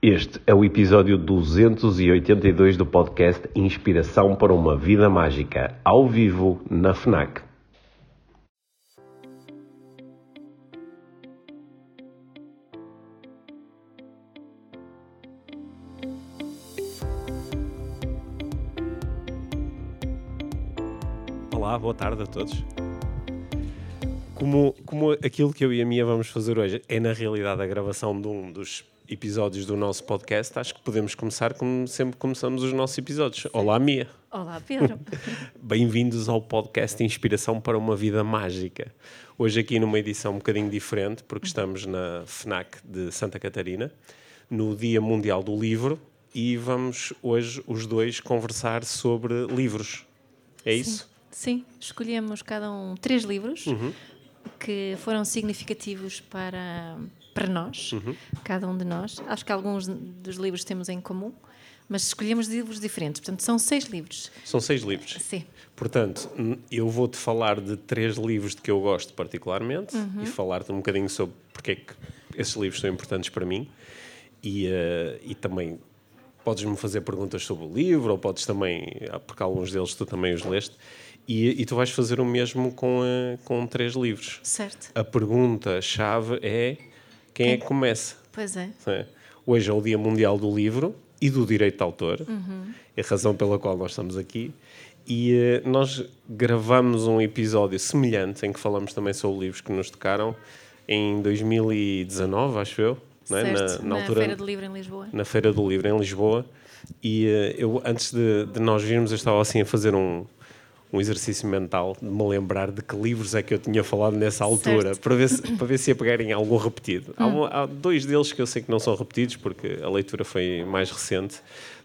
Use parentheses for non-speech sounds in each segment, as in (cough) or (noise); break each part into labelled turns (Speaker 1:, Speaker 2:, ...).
Speaker 1: Este é o episódio 282 do podcast Inspiração para uma Vida Mágica, ao vivo na FNAC. Olá, boa tarde a todos. Como, como aquilo que eu e a Mia vamos fazer hoje é na realidade a gravação de um dos episódios do nosso podcast, acho que podemos começar como sempre começamos os nossos episódios. Olá, Mia.
Speaker 2: Olá, Pedro. (laughs)
Speaker 1: Bem-vindos ao podcast Inspiração para uma Vida Mágica. Hoje aqui numa edição um bocadinho diferente, porque estamos na FNAC de Santa Catarina, no Dia Mundial do Livro, e vamos hoje os dois conversar sobre livros. É isso?
Speaker 2: Sim, escolhemos cada um três livros
Speaker 1: Uhum.
Speaker 2: que foram significativos para, para nós,
Speaker 1: Uhum.
Speaker 2: cada um de nós. Acho que alguns dos livros temos em comum, mas escolhemos livros diferentes. Portanto, são seis livros.
Speaker 1: São seis livros.
Speaker 2: Sim,
Speaker 1: Portanto, n- eu vou-te falar de três livros de que eu gosto particularmente e falar-te um bocadinho sobre porque é que esses livros são importantes para mim e, eh, e também podes-me fazer perguntas sobre o livro ou podes também, ah, porque alguns deles tu também os leste, e, e tu vais fazer o mesmo com, eh, com três livros.
Speaker 2: certo.
Speaker 1: A pergunta-chave é quem é que começa?
Speaker 2: Pois é.
Speaker 1: É. Hoje é o Dia Mundial do Livro e do Direito de Autor,
Speaker 2: Uhum.
Speaker 1: é a razão pela qual nós estamos aqui. E eh, nós gravamos um episódio semelhante em que falamos também sobre livros que nos tocaram em 2019, acho eu, é?
Speaker 2: certo.
Speaker 1: na, na altura,
Speaker 2: Feira do Livro em Lisboa.
Speaker 1: na Feira do Livro em Lisboa. E eh, eu, antes de, de nós virmos, eu estava assim a fazer um, um exercício mental de me lembrar de que livros é que eu tinha falado nessa altura,
Speaker 2: Certo.
Speaker 1: para ver, se, para ver se ia pegar em algum repetido. Há, um- há dois deles que eu sei que não são repetidos, porque a leitura foi mais recente,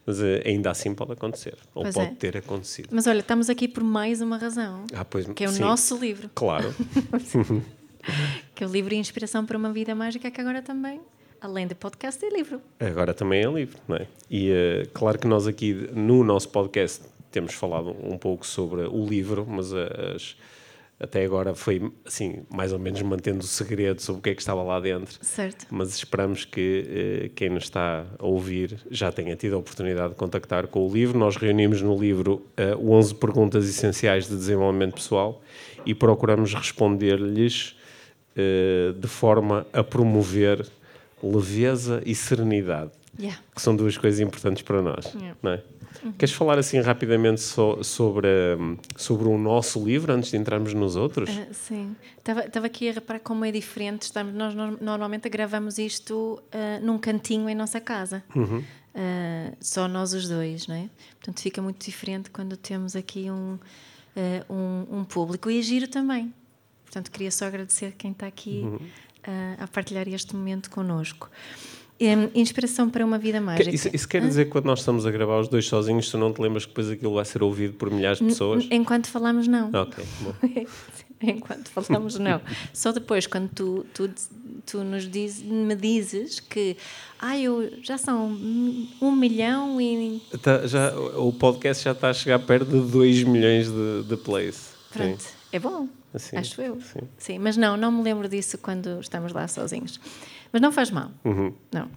Speaker 1: mas eh, ainda assim pode acontecer, ou
Speaker 2: Pois
Speaker 1: pode
Speaker 2: é.
Speaker 1: ter acontecido.
Speaker 2: Mas olha, estamos aqui por mais uma razão,
Speaker 1: Ah, pois,
Speaker 2: que é o
Speaker 1: sim,
Speaker 2: nosso livro,
Speaker 1: Claro, (laughs)
Speaker 2: que é o livro Inspiração para uma Vida Mágica, que agora também, além de podcast, é livro.
Speaker 1: agora também é livre, não é? E eh, claro que nós aqui no nosso podcast temos falado um pouco sobre o livro, mas eh, as- até agora foi assim, mais ou menos mantendo o segredo sobre o que é que estava lá dentro.
Speaker 2: Certo.
Speaker 1: Mas esperamos que eh, quem nos está a ouvir já tenha tido a oportunidade de contactar com o livro. Nós reunimos no livro eh, 11 perguntas essenciais de desenvolvimento pessoal e procuramos responder-lhes eh, de forma a promover leveza e serenidade,
Speaker 2: Yeah.
Speaker 1: que são duas coisas importantes para nós.
Speaker 2: Yeah.
Speaker 1: Não é? Queres falar assim rapidamente so- sobre, hum, sobre o nosso livro antes de entrarmos nos outros?
Speaker 2: Ah, sim. Estava aqui a reparar como é diferente. Estamos, nós nor- normalmente gravamos isto ah, num cantinho em nossa casa. Ah, só nós os dois, não é? Portanto, fica muito diferente quando temos aqui um, um, um público. E é giro também. Portanto, queria só agradecer quem está aqui ah, a partilhar este momento connosco. Em, inspiração para uma vida mágica.
Speaker 1: Isso, isso quer dizer que quando nós estamos a gravar os dois sozinhos, tu não te lembras que depois aquilo vai ser ouvido por milhares de pessoas?
Speaker 2: Enquanto falamos, não.
Speaker 1: Ok, bom. (laughs)
Speaker 2: Enquanto falamos, não. Só depois, quando tu, tu, tu nos diz, me dizes que ah, eu, já são um milhão e.
Speaker 1: Tá- já, o podcast já está a chegar perto de 2 milhões de, de plays.
Speaker 2: Pronto,
Speaker 1: Sim.
Speaker 2: é bom.
Speaker 1: Assim,
Speaker 2: acho eu.
Speaker 1: sim.
Speaker 2: Sim, mas não, não me lembro disso quando estamos lá sozinhos. Mas não faz mal.
Speaker 1: Uhum.
Speaker 2: Não.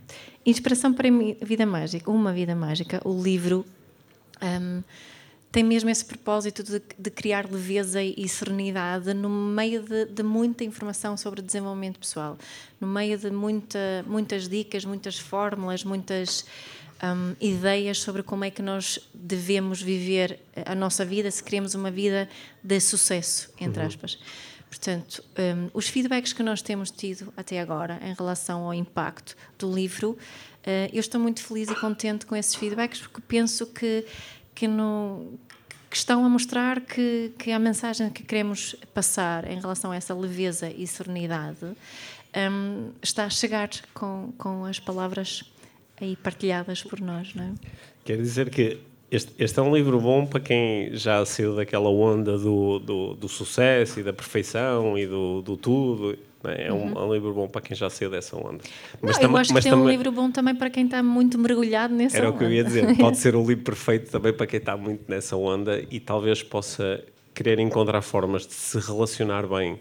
Speaker 2: Inspiração para a Vida Mágica, Uma Vida Mágica, o livro, hum, tem mesmo esse propósito de, de criar leveza e serenidade no meio de, de muita informação sobre desenvolvimento pessoal, no meio de muita, muitas dicas, muitas fórmulas, muitas hum, ideias sobre como é que nós devemos viver a nossa vida se queremos uma vida de sucesso, entre aspas. Portanto, hum, os feedbacks que nós temos tido até agora em relação ao impacto do livro, eh, eu estou muito feliz e contente com esses feedbacks porque penso que, que, no- que estão a mostrar que, que a mensagem que queremos passar em relação a essa leveza e serenidade hum, está a chegar com, com as palavras aí partilhadas por nós, não é?
Speaker 1: Quer dizer que este, este é um livro bom para quem já saiu daquela onda do, do, do sucesso e da perfeição e do, do tudo. é? É um, é um livro bom para quem já saiu dessa onda.
Speaker 2: Não, eu acho que tem um livro bom também para quem está muito mergulhado nessa
Speaker 1: Era o que eu ia
Speaker 2: onda.
Speaker 1: dizer. Pode (laughs) ser o livro perfeito também para quem está muito nessa onda e talvez possa querer encontrar formas de se relacionar bem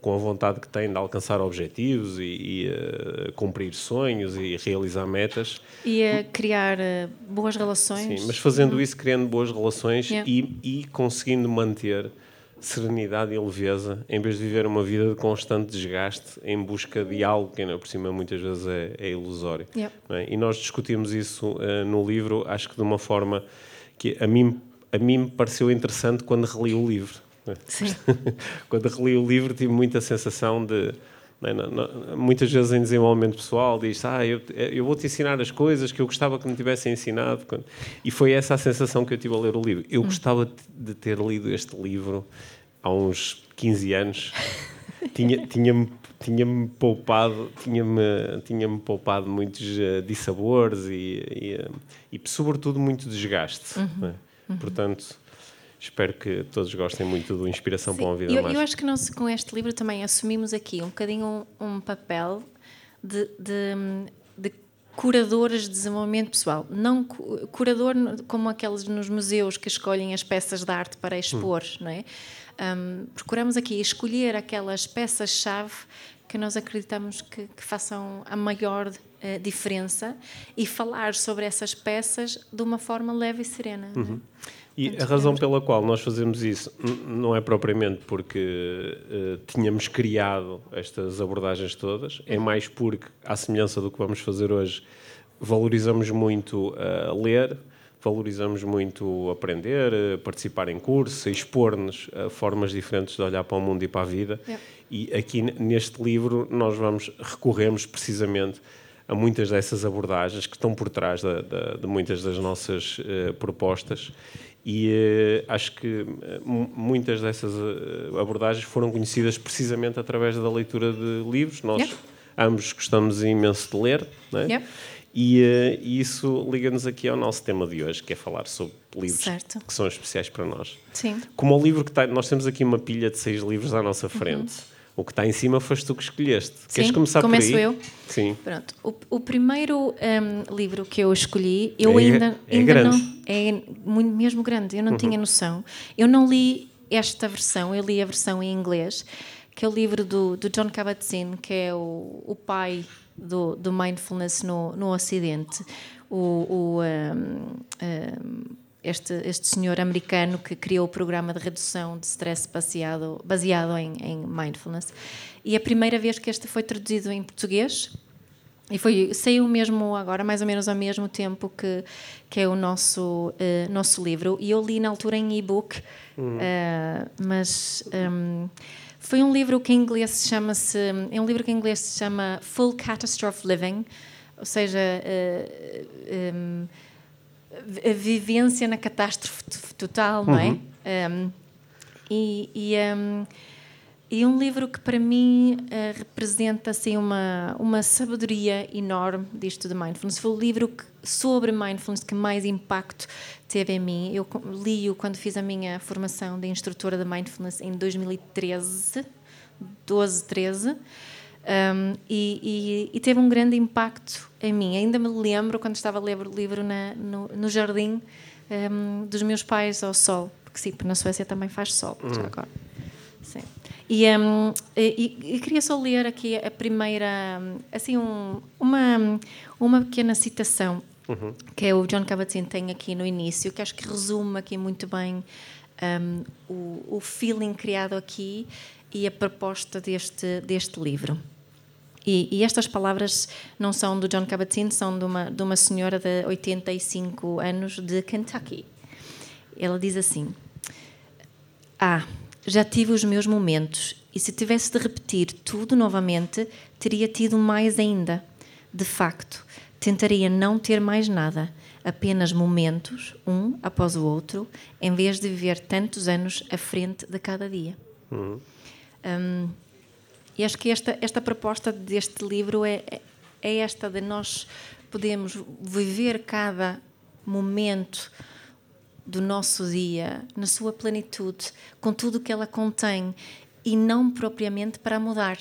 Speaker 1: com a vontade que tem de alcançar objetivos e, e uh, cumprir sonhos e realizar metas.
Speaker 2: E a criar uh, boas relações.
Speaker 1: Sim, mas fazendo uhum. isso, criando boas relações yeah. e, e conseguindo manter serenidade e leveza, em vez de viver uma vida de constante desgaste em busca de algo que, ainda por cima, muitas vezes é, é ilusório.
Speaker 2: Yep.
Speaker 1: É? E nós discutimos isso uh, no livro, acho que de uma forma que a mim, a mim me pareceu interessante quando reli o livro.
Speaker 2: É? Sim. (laughs)
Speaker 1: quando reli o livro, tive muita sensação de. Não, é? não, não, muitas vezes em desenvolvimento pessoal diz ah, eu, eu vou-te ensinar as coisas que eu gostava que me tivessem ensinado. E foi essa a sensação que eu tive a ler o livro. Eu hum. gostava de ter lido este livro há uns 15 anos. (laughs) tinha, tinha-me tinha-me poupado tinha-me tinha-me poupado muitos uh, dissabores e, e, uh, e, sobretudo muito desgaste uhum. Né? Uhum. portanto espero que todos gostem muito do Inspiração Sim. para uma Vida
Speaker 2: eu,
Speaker 1: Mais.
Speaker 2: Eu acho que nós, com este livro, também assumimos aqui um bocadinho um, um papel de, de, de curadores de desenvolvimento pessoal. Não curador como aqueles nos museus que escolhem as peças de arte para expor, hum. não é? Um, procuramos aqui escolher aquelas peças-chave que nós acreditamos que, que façam a maior uh, diferença e falar sobre essas peças de uma forma leve e serena. É?
Speaker 1: Uhum. E a razão pela qual nós fazemos isso não é propriamente porque uh, tínhamos criado estas abordagens todas, é mais porque, à semelhança do que vamos fazer hoje, valorizamos muito uh, ler, valorizamos muito aprender, uh, participar em cursos, expor-nos a formas diferentes de olhar para o mundo e para a vida.
Speaker 2: Yeah.
Speaker 1: E aqui neste livro nós vamos recorremos precisamente a muitas dessas abordagens que estão por trás de, muitas das nossas propostas e uh, acho que uh, muitas dessas uh, abordagens foram conhecidas precisamente através da leitura de livros. Nós yeah. ambos gostamos imenso de ler, né?
Speaker 2: yeah.
Speaker 1: e, e, isso liga-nos aqui ao nosso tema de hoje, que é falar sobre livros
Speaker 2: certo.
Speaker 1: que são especiais para nós.
Speaker 2: Sim.
Speaker 1: Como o livro que está, nós temos aqui uma pilha de seis livros à nossa frente. Uhum o que está em cima foste tu que escolheste.
Speaker 2: Sim, Queres
Speaker 1: começar
Speaker 2: começo
Speaker 1: por aí?
Speaker 2: eu.
Speaker 1: Sim.
Speaker 2: Pronto. O, o primeiro um, livro que eu escolhi, eu é, ainda,
Speaker 1: é
Speaker 2: ainda
Speaker 1: grande.
Speaker 2: não. É muito, mesmo grande, eu não
Speaker 1: Uhum.
Speaker 2: tinha noção. Eu não li esta versão, eu li a versão em inglês, que é o livro do, do John Kabat-Zinn, que é o, o pai do, do mindfulness no, no Ocidente. O, o, um, um, este, este senhor americano que criou o programa de redução de stress baseado, baseado em, em mindfulness. E a primeira vez que este foi traduzido em português, e foi, saiu mesmo agora, mais ou menos ao mesmo tempo que, que é o nosso, uh, nosso livro. E eu li na altura em e-book, uh, mas um, foi um livro que em inglês chama-se. É um livro que em inglês se chama Full Catastrophe Living, ou seja. Uh, um, a vivência na catástrofe total, não é?
Speaker 1: Uhum.
Speaker 2: Um, e, e, um, e um livro que para mim uh, representa assim uma uma sabedoria enorme disto de mindfulness. Foi o livro que, sobre mindfulness que mais impacto teve em mim. Eu li-o quando fiz a minha formação de instrutora de mindfulness em 2013, 12, 13. Um, e, e, e, teve um grande impacto em mim. Ainda me lembro quando estava a ler o livro na, no, no, jardim um, dos meus pais ao sol, porque sim, na Suécia também faz sol,
Speaker 1: Hum.
Speaker 2: já agora. Sim. E, um, e, queria só ler aqui a primeira, assim, um, uma, uma pequena citação
Speaker 1: Uhum.
Speaker 2: que é o John Kabat-Zinn tem aqui no início, que acho que resume aqui muito bem um, o, o feeling criado aqui e a proposta deste, deste livro. E, e, estas palavras não são do John Kabat-Zinn, são de uma, de uma senhora de 85 anos de Kentucky. Ela diz assim: Ah, já tive os meus momentos e se tivesse de repetir tudo novamente, teria tido mais ainda. De facto, tentaria não ter mais nada, apenas momentos, um após o outro, em vez de viver tantos anos à frente de cada dia.
Speaker 1: Uhum.
Speaker 2: Um, e acho que esta, esta proposta deste livro é, é esta de nós podemos viver cada momento do nosso dia na sua plenitude, com tudo o que ela contém e não propriamente para mudar.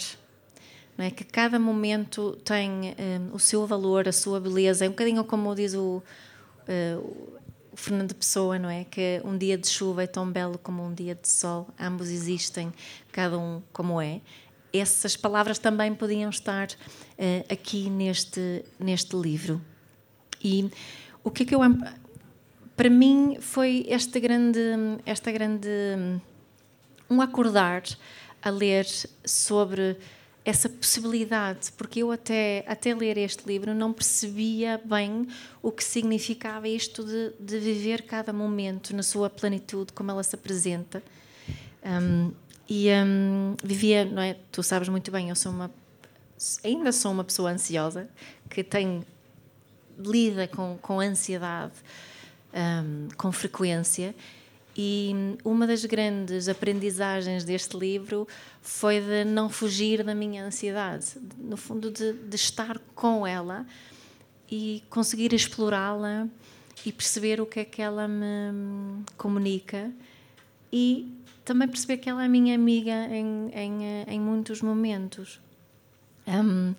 Speaker 2: Não é? Que cada momento tem um, o seu valor, a sua beleza. É um bocadinho como diz o, uh, o Fernando Pessoa, não é? Que um dia de chuva é tão belo como um dia de sol. Ambos existem, cada um como é. Essas palavras também podiam estar uh, aqui neste, neste livro. E o que é que eu. Para mim foi esta grande. Esta grande um acordar a ler sobre essa possibilidade, porque eu até, até ler este livro não percebia bem o que significava isto de, de viver cada momento na sua plenitude, como ela se apresenta. Um, e um, vivia, não é? Tu sabes muito bem, eu sou uma. Ainda sou uma pessoa ansiosa que tem. lida com, com ansiedade um, com frequência e uma das grandes aprendizagens deste livro foi de não fugir da minha ansiedade, no fundo, de, de estar com ela e conseguir explorá-la e perceber o que é que ela me comunica e também perceber que ela é minha amiga em, em, em muitos momentos. Um,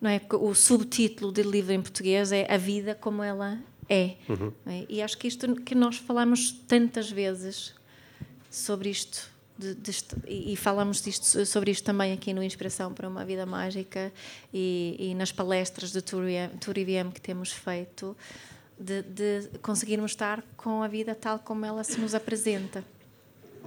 Speaker 2: não é? O subtítulo do livro em português é A Vida Como Ela é. Uhum. é. E acho que isto que nós falamos tantas vezes sobre isto de, de, e falamos disto, sobre isto também aqui no Inspiração para uma Vida Mágica e, e nas palestras de Turiviem que temos feito, de, de, conseguirmos estar com a vida tal como ela se nos apresenta.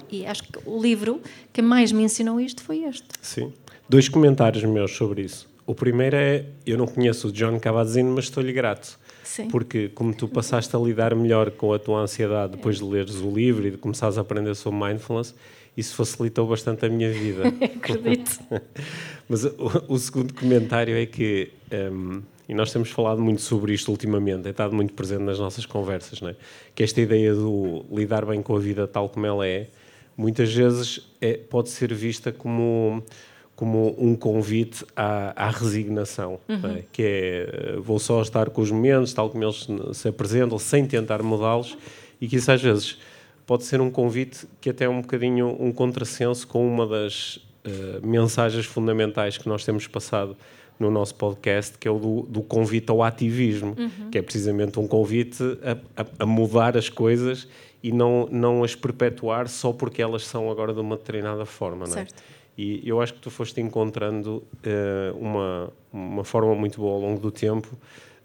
Speaker 2: E acho que o livro que mais me ensinou isto foi este.
Speaker 1: Sim. Dois comentários meus sobre isso. O primeiro é: eu não conheço o John Kabat-Zinn, mas estou-lhe grato
Speaker 2: Sim.
Speaker 1: Porque como tu passaste a lidar melhor com a tua ansiedade depois de leres o livro e de começares a aprender sobre mindfulness, isso facilitou bastante a minha vida. (laughs)
Speaker 2: Acredito. (laughs)
Speaker 1: Mas o, o, segundo comentário é que, um, e nós temos falado muito sobre isto ultimamente, é estado muito presente nas nossas conversas, não é? que esta ideia do lidar bem com a vida tal como ela é, muitas vezes é, pode ser vista como como um convite à, à resignação, uhum. é? que é vou só estar com os momentos tal como eles se apresentam, sem tentar mudá-los, e que isso às vezes pode ser um convite que até é um bocadinho um contrassenso com uma das uh, mensagens fundamentais que nós temos passado no nosso podcast, que é o do, do convite ao ativismo, uhum. que é precisamente um convite a, a, a, mudar as coisas e não, não as perpetuar só porque elas são agora de uma determinada forma. Não é? E eu acho que tu foste encontrando uh, uma, uma forma muito boa ao longo do tempo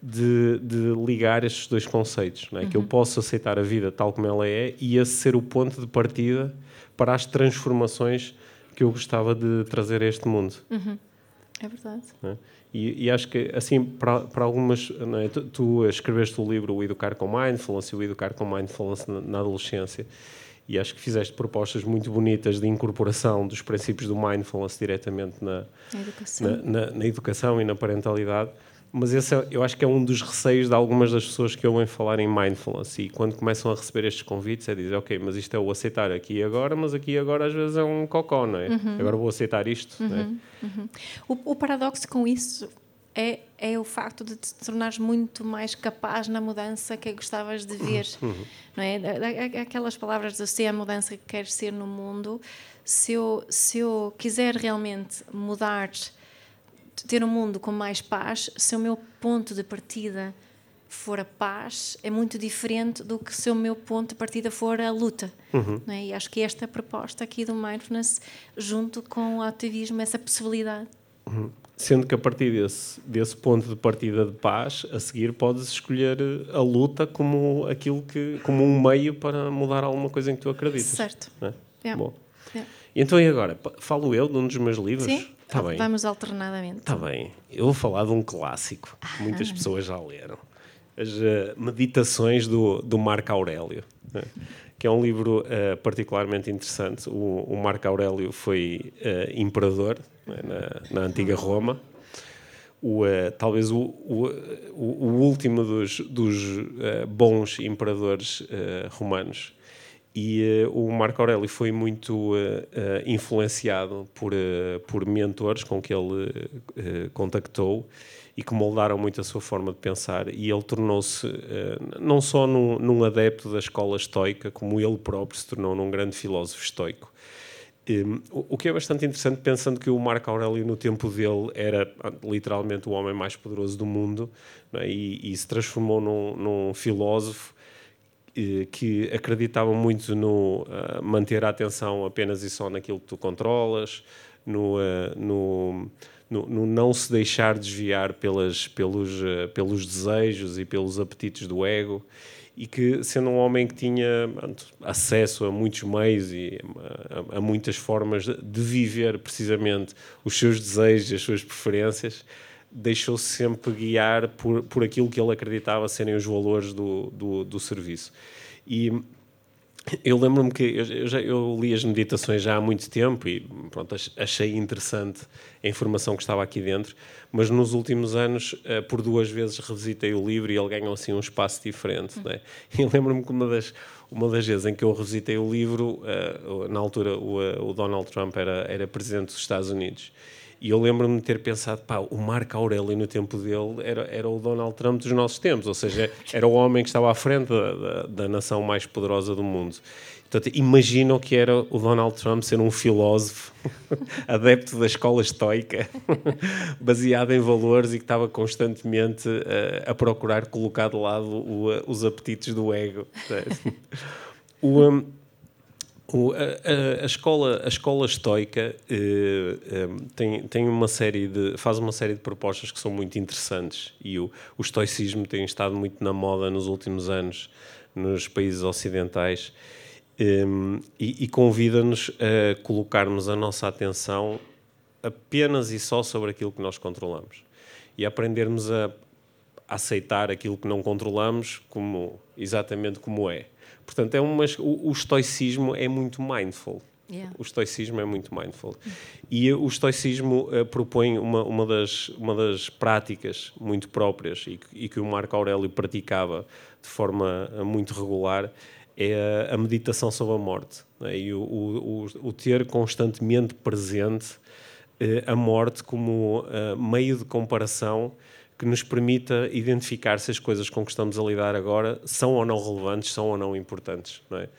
Speaker 1: de, de ligar estes dois conceitos. Não é? uhum. Que eu uhum. posso aceitar a vida tal como ela é e esse ser o ponto de partida para as transformações que eu gostava de trazer a este mundo.
Speaker 2: Uhum. É verdade. É?
Speaker 1: E, e, acho que, assim, para, para algumas. É? Tu, tu, escreveste o livro O Educar com Mindfulness e o Educar com Mindfulness na, na adolescência e acho que fizeste propostas muito bonitas de incorporação dos princípios do mindfulness diretamente na,
Speaker 2: educação.
Speaker 1: Na, na, na, educação e na parentalidade. Mas esse é, eu acho que é um dos receios de algumas das pessoas que ouvem falar em mindfulness e quando começam a receber estes convites é dizer, ok, mas isto é o aceitar aqui e agora, mas aqui e agora às vezes é um cocó, não é? Uhum. Agora vou aceitar isto,
Speaker 2: uhum.
Speaker 1: não é?
Speaker 2: Uhum. O, o paradoxo com isso é, é o facto de te tornares muito mais capaz na mudança que gostavas de ver. (laughs) Uhum. Não é? Aquelas palavras de ser a mudança que queres ser no mundo, se eu, se eu quiser realmente mudar, ter um mundo com mais paz, se o meu ponto de partida for a paz, é muito diferente do que se o meu ponto de partida for a luta. Uhum. É? E acho que esta proposta aqui do mindfulness, junto com o ativismo, essa possibilidade.
Speaker 1: Uhum. Sendo que a partir desse, desse ponto de partida de paz, a seguir podes escolher a luta como aquilo que como um meio para mudar alguma coisa em que tu acreditas.
Speaker 2: Certo.
Speaker 1: É? Yeah. Bom. Yeah. Então e agora? Falo eu de um dos meus livros?
Speaker 2: Sim,
Speaker 1: tá bem.
Speaker 2: vamos alternadamente.
Speaker 1: Está bem. Eu vou falar de um clássico que muitas ah. pessoas já leram. As uh, Meditações do, do Marco Aurélio. Né? que é um livro uh, particularmente interessante. O, o, Marco Aurélio foi uh, imperador né, na, na, antiga Roma. O, uh, talvez o, o, o, último dos, dos bons imperadores romanos. E o Marco Aurélio foi muito influenciado por, por mentores com que ele contactou e que moldaram muito a sua forma de pensar. E ele tornou-se não só num, num, adepto da escola estoica, como ele próprio se tornou num grande filósofo estoico. Um, o que é bastante interessante, pensando que o Marco Aurélio, no tempo dele, era literalmente o homem mais poderoso do mundo é? e, e, se transformou num, num filósofo que acreditava muito no uh, manter a atenção apenas e só naquilo que tu controlas, no, no, no, no, não se deixar desviar pelas, pelos, pelos desejos e pelos apetites do ego e que, sendo um homem que tinha acesso a muitos meios e a, a, muitas formas de viver precisamente os seus desejos, as suas preferências, deixou-se sempre guiar por, por aquilo que ele acreditava serem os valores do, do, do serviço. E eu lembro-me que eu, já, eu, li as meditações já há muito tempo e pronto, achei interessante a informação que estava aqui dentro, mas nos últimos anos, uh, por duas vezes, revisitei o livro e ele ganhou assim um espaço diferente. Uhum. Né? (laughs) E lembro-me que uma das, uma das vezes em que eu revisitei o livro, uh, na altura o, uh, o Donald Trump era, era presidente dos Estados Unidos e eu lembro-me de ter pensado, pá, o Marco Aurélio no tempo dele era, era o Donald Trump dos nossos tempos, ou seja, era o homem que estava à frente da, da, da nação mais poderosa do mundo. Portanto, imaginam que era o Donald Trump ser um filósofo (laughs) adepto da escola estoica, (laughs) baseado em valores e que estava constantemente uh, a procurar colocar de lado o, os apetites do ego. (laughs) o, um, o, a, a, escola, a escola estoica eh, eh, tem, tem uma série de, faz uma série de propostas que são muito interessantes e o, o estoicismo tem estado muito na moda nos últimos anos nos países ocidentais eh, e, e convida-nos a colocarmos a nossa atenção apenas e só sobre aquilo que nós controlamos e aprendermos a aceitar aquilo que não controlamos como exatamente como é Portanto, é uma, o, o estoicismo é muito mindful. Yeah. O estoicismo é muito mindful. E o estoicismo uh, propõe uma, uma, das, uma das práticas muito próprias e que, e que o Marco Aurélio praticava de forma uh, muito regular é a, a, meditação sobre a morte. Né? E o, o, o, ter constantemente presente uh, a morte como meio de comparação que nos permita identificar se as coisas com que estamos a lidar agora são ou não relevantes, são ou não importantes. Não é?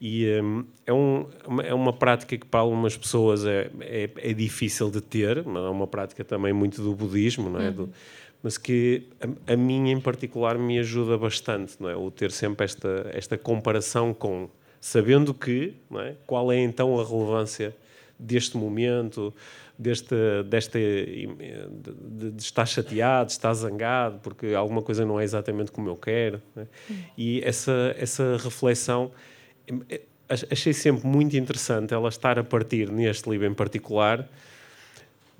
Speaker 1: E um, é, um, é uma prática que para algumas pessoas é, é, é, difícil de ter, mas é uma prática também muito do budismo, não é? Uhum. Do, mas que a, a mim em particular me ajuda bastante, não é? O ter sempre esta, esta comparação com, sabendo que, não é? qual é então a relevância deste momento, deste, deste de, de, estar chateado, de estar zangado, porque alguma coisa não é exatamente como eu quero. Né? E essa, essa reflexão eh, achei sempre muito interessante ela estar a partir neste livro em particular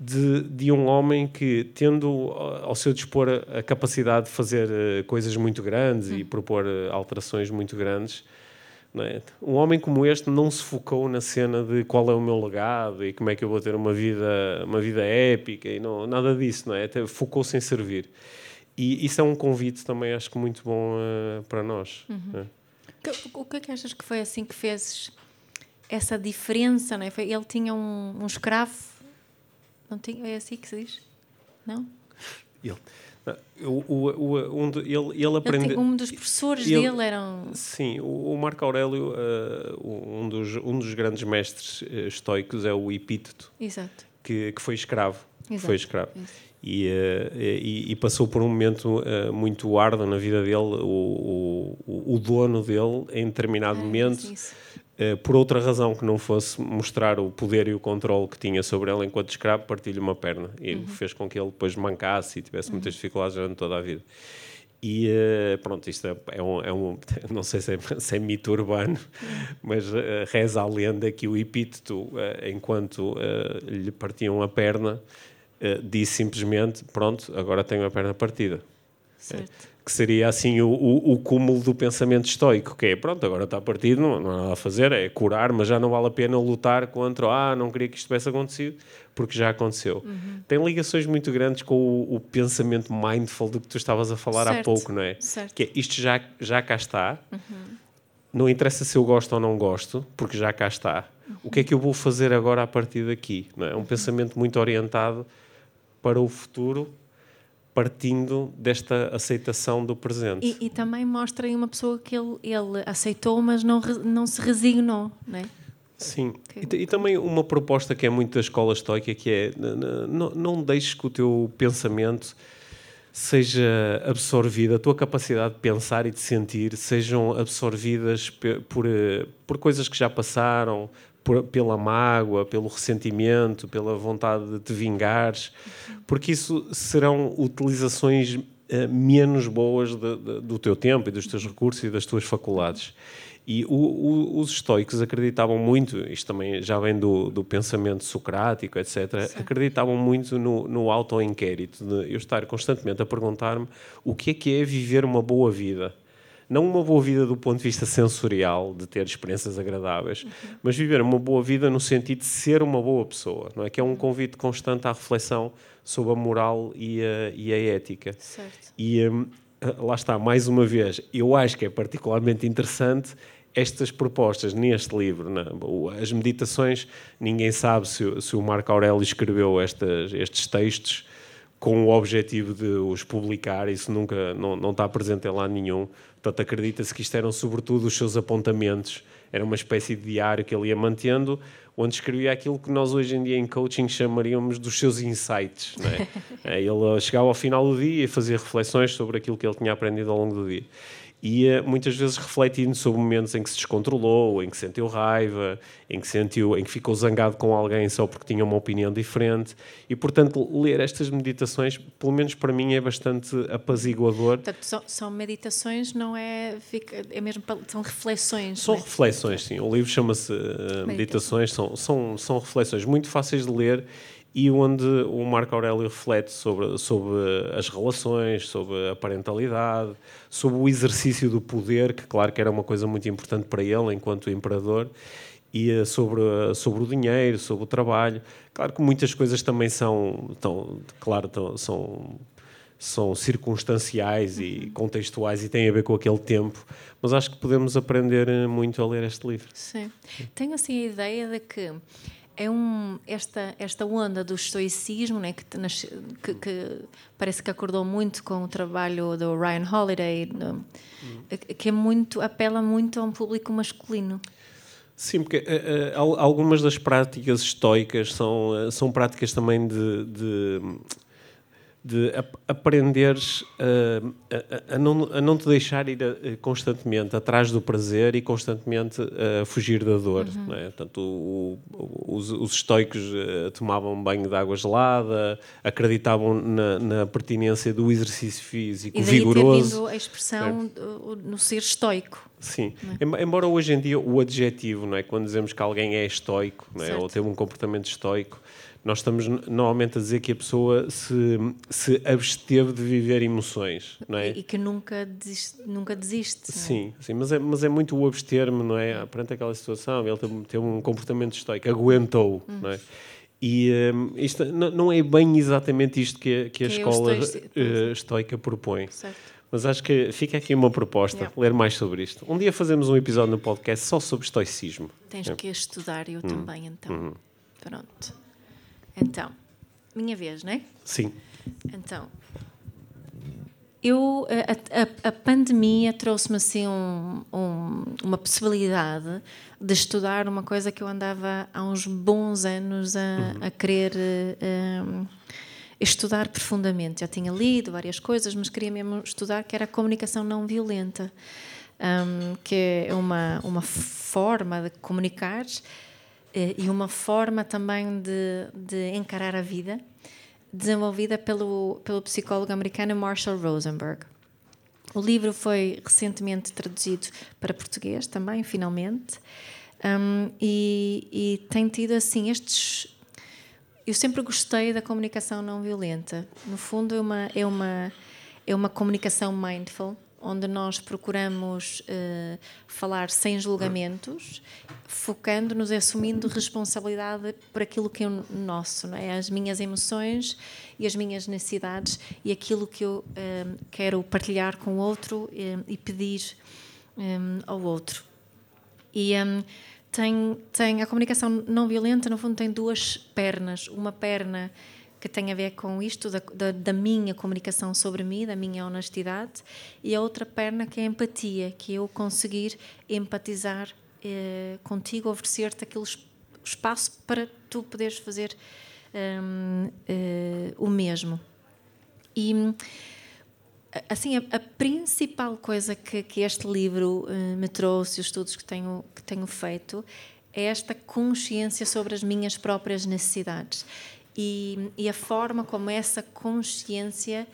Speaker 1: de, de um homem que, tendo ao seu dispor a, a capacidade de fazer uh, coisas muito grandes e propor uh, alterações muito grandes, é? Um homem como este não se focou na cena de qual é o meu legado e como é que eu vou ter uma vida, uma vida épica e não, nada disso, não é? Focou-se em servir. E isso é um convite também, acho que muito bom uh, para nós. Uhum.
Speaker 2: É? O que é que achas que foi assim que fez essa diferença? Não é? Foi, ele tinha um, um escravo, não tinha, é assim que se diz? Não?
Speaker 1: Ele o, o, o, um de, ele, ele aprendeu.
Speaker 2: Um dos professores ele, dele eram.
Speaker 1: Sim, o, Marco Aurélio, uh, um, dos, um dos grandes mestres uh, estoicos é o Epíteto.
Speaker 2: Exato.
Speaker 1: Que, que foi escravo. Exato. Foi escravo. E, uh, e, e, passou por um momento muito árduo na vida dele. O, o, o dono dele, em determinado é, momento. Eh, por outra razão que não fosse mostrar o poder e o controle que tinha sobre ele enquanto escravo, partiu-lhe uma perna e uhum. fez com que ele depois mancasse e tivesse uhum. muitas dificuldades durante toda a vida. E uh, pronto, isto é, é, um, é, um, (laughs) não sei se é, (laughs) se é mito urbano, uhum. mas uh, reza a lenda que o epíteto, uh, enquanto lhe partiam a perna, disse simplesmente: Pronto, agora tenho a perna partida. Certo que seria assim o, o, o, cúmulo do pensamento estoico, que é pronto, agora está partido, não, não há nada a fazer, é curar, mas já não vale a pena lutar contra, ah, não queria que isto tivesse acontecido, porque já aconteceu. Uhum. Tem ligações muito grandes com o, o, pensamento mindful do que tu estavas a falar certo. há pouco, não é? Certo. Que é isto já, já cá está, uhum. não interessa se eu gosto ou não gosto, porque já cá está. Uhum. O que é que eu vou fazer agora a partir daqui? Não é? é um pensamento muito orientado para o futuro partindo desta aceitação do presente.
Speaker 2: E, e também mostra aí uma pessoa que ele, ele aceitou, mas não, não se resignou, não é?
Speaker 1: Sim, e, e, também uma proposta que é muito da escola estoica, que é não, não deixes que o teu pensamento seja absorvida, a tua capacidade de pensar e de sentir sejam absorvidas por, por coisas que já passaram, por, pela mágoa, pelo ressentimento, pela vontade de te vingares, porque isso serão utilizações uh, menos boas de, de, do teu tempo e dos teus recursos e das tuas faculdades. E o, o, os estoicos acreditavam muito, isto também já vem do, do pensamento socrático, etc., Sim. acreditavam muito no, no auto-inquérito, de eu estar constantemente a perguntar-me o que é que é viver uma boa vida não uma boa vida do ponto de vista sensorial, de ter experiências agradáveis, uhum. mas viver uma boa vida no sentido de ser uma boa pessoa, não é? Que é um convite constante à reflexão sobre a moral e a, e a ética.
Speaker 2: Certo.
Speaker 1: E um, lá está, mais uma vez, eu acho que é particularmente interessante estas propostas neste livro, as meditações, ninguém sabe se, se o Marco Aurélio escreveu estas, estes textos com o objetivo de os publicar, isso nunca não, não está presente em lado nenhum. Portanto, acredita-se que isto eram sobretudo os seus apontamentos, era uma espécie de diário que ele ia mantendo, onde escrevia aquilo que nós hoje em dia em coaching chamaríamos dos seus insights. (laughs) É? ele chegava ao final do dia e fazia reflexões sobre aquilo que ele tinha aprendido ao longo do dia ia muitas vezes refletindo sobre momentos em que se descontrolou, em que sentiu raiva, em que sentiu, em que ficou zangado com alguém só porque tinha uma opinião diferente e portanto ler estas meditações, pelo menos para mim é bastante apaziguador.
Speaker 2: Portanto, são, são meditações, não é, é mesmo são reflexões.
Speaker 1: São
Speaker 2: é?
Speaker 1: reflexões, sim. O livro chama-se uh, Meditações, são, são, são reflexões muito fáceis de ler e onde o Marco Aurélio reflete sobre, sobre as relações, sobre a parentalidade, sobre o exercício do poder, que claro que era uma coisa muito importante para ele enquanto imperador, e eh, sobre, sobre o dinheiro, sobre o trabalho. Claro que muitas coisas também são, tão, claro, tão, são, são circunstanciais e contextuais e têm a ver com aquele tempo, mas acho que podemos aprender muito a ler este livro.
Speaker 2: Sim. Tenho assim a ideia de que é um, esta, esta onda do estoicismo, né, que, que, que, parece que acordou muito com o trabalho do Ryan Holiday, no, que é muito, apela muito a um público masculino.
Speaker 1: Sim, porque uh, algumas das práticas estoicas são, uh, são práticas também de, de de aprenderes a, a, a, não, a não te deixar ir a, constantemente atrás do prazer e constantemente a fugir da dor. Uhum. É? Portanto, o, o, os, os, estoicos uh, tomavam banho de água gelada, acreditavam na, na pertinência do exercício físico
Speaker 2: e
Speaker 1: daí vigoroso.
Speaker 2: Ter a expressão é? no ser estoico.
Speaker 1: Sim, é? embora hoje em dia o adjetivo, não é? quando dizemos que alguém é estoico não é? ou tem um comportamento estoico, nós estamos normalmente a dizer que a pessoa se, se absteve de viver emoções, não é?
Speaker 2: E, que nunca desiste. Nunca desiste
Speaker 1: é? sim, sim, mas é, mas é muito o abster-me, não é? Perante aquela situação, ele tem, tem um comportamento estoico, aguentou, hum. não é? E um, isto não é bem exatamente isto que, a, que a que é escola é estoica propõe.
Speaker 2: Certo.
Speaker 1: Mas acho que fica aqui uma proposta, yeah. ler mais sobre isto. Um dia fazemos um episódio no podcast só sobre estoicismo.
Speaker 2: Tens é. que estudar, eu hum. também, então. Hum. Pronto. Então, minha vez, não é?
Speaker 1: Sim.
Speaker 2: Então, eu, a, a, a pandemia trouxe-me assim um, um, uma possibilidade de estudar uma coisa que eu andava há uns bons anos a, uhum. a querer um, estudar profundamente. Já tinha lido várias coisas, mas queria mesmo estudar que era a comunicação não violenta, um, que é uma, uma forma de comunicar e uma forma também de, de encarar a vida, desenvolvida pelo, pelo psicólogo americano Marshall Rosenberg. O livro foi recentemente traduzido para português também, finalmente, um, e, e tem tido assim estes. Eu sempre gostei da comunicação não violenta. No fundo, é uma, é uma, é uma comunicação mindful onde nós procuramos uh, falar sem julgamentos, focando-nos e assumindo responsabilidade por aquilo que é nosso, não é? as minhas emoções e as minhas necessidades e aquilo que eu uh, quero partilhar com o outro uh, e pedir ao outro. E tem, tem a comunicação não violenta, no fundo, tem duas pernas. Uma perna que tem a ver com isto, da, da, da, minha comunicação sobre mim, da minha honestidade, e a outra perna que é a empatia, que é eu conseguir empatizar eh, contigo, oferecer-te aquele espaço para tu poderes fazer um, uh, eh, o mesmo. E assim a, a principal coisa que, que, este livro uh, me trouxe, os estudos que tenho que tenho feito, é esta consciência sobre as minhas próprias necessidades e, e a forma como essa consciência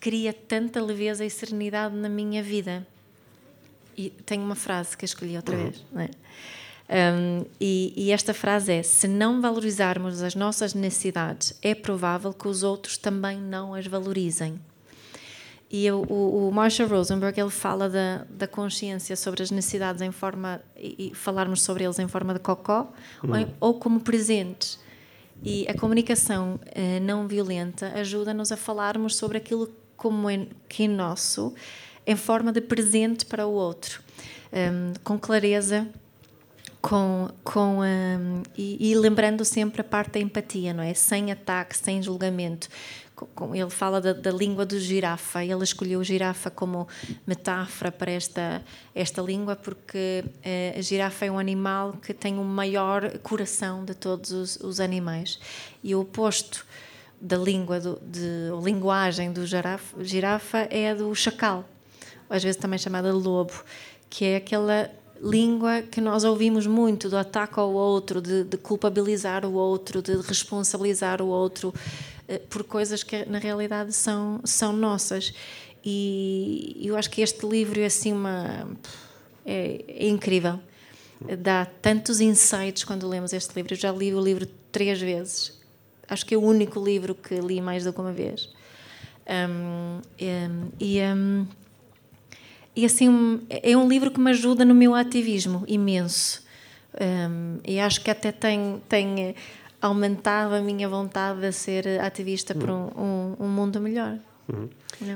Speaker 2: cria tanta leveza e serenidade na minha vida. E tenho uma frase que escolhi outra uhum. vez, não é? Um, e, e, esta frase é: se não valorizarmos as nossas necessidades, é provável que os outros também não as valorizem. E eu, o, o Marshall Rosenberg ele fala da, da consciência sobre as necessidades em forma e, e falarmos sobre eles em forma de cocó ou, uhum. ou, como presentes. E a comunicação eh, não violenta ajuda-nos a falarmos sobre aquilo como é, que é nosso em forma de presente para o outro, um, com clareza com, com um, e, e, lembrando sempre a parte da empatia, não é? Sem ataque, sem julgamento. Ele fala da, da, língua do girafa. Ele escolheu girafa como metáfora para esta esta língua porque eh, a girafa é um animal que tem o maior coração de todos os, os animais e o oposto da língua do, de linguagem do girafa, girafa é a do chacal, às vezes também chamada lobo, que é aquela língua que nós ouvimos muito do ataque ao outro, de, de culpabilizar o outro, de responsabilizar o outro por coisas que na realidade são, são nossas. E eu acho que este livro é assim uma. é, é incrível. Dá tantos insights quando lemos este livro. Eu já li o livro três vezes. Acho que é o único livro que li mais do que uma vez. Um, um, e. Um, e assim, é um livro que me ajuda no meu ativismo imenso. Um, e acho que até tem, tem aumentado a minha vontade de ser ativista por um, um, um mundo melhor.
Speaker 1: Uhum.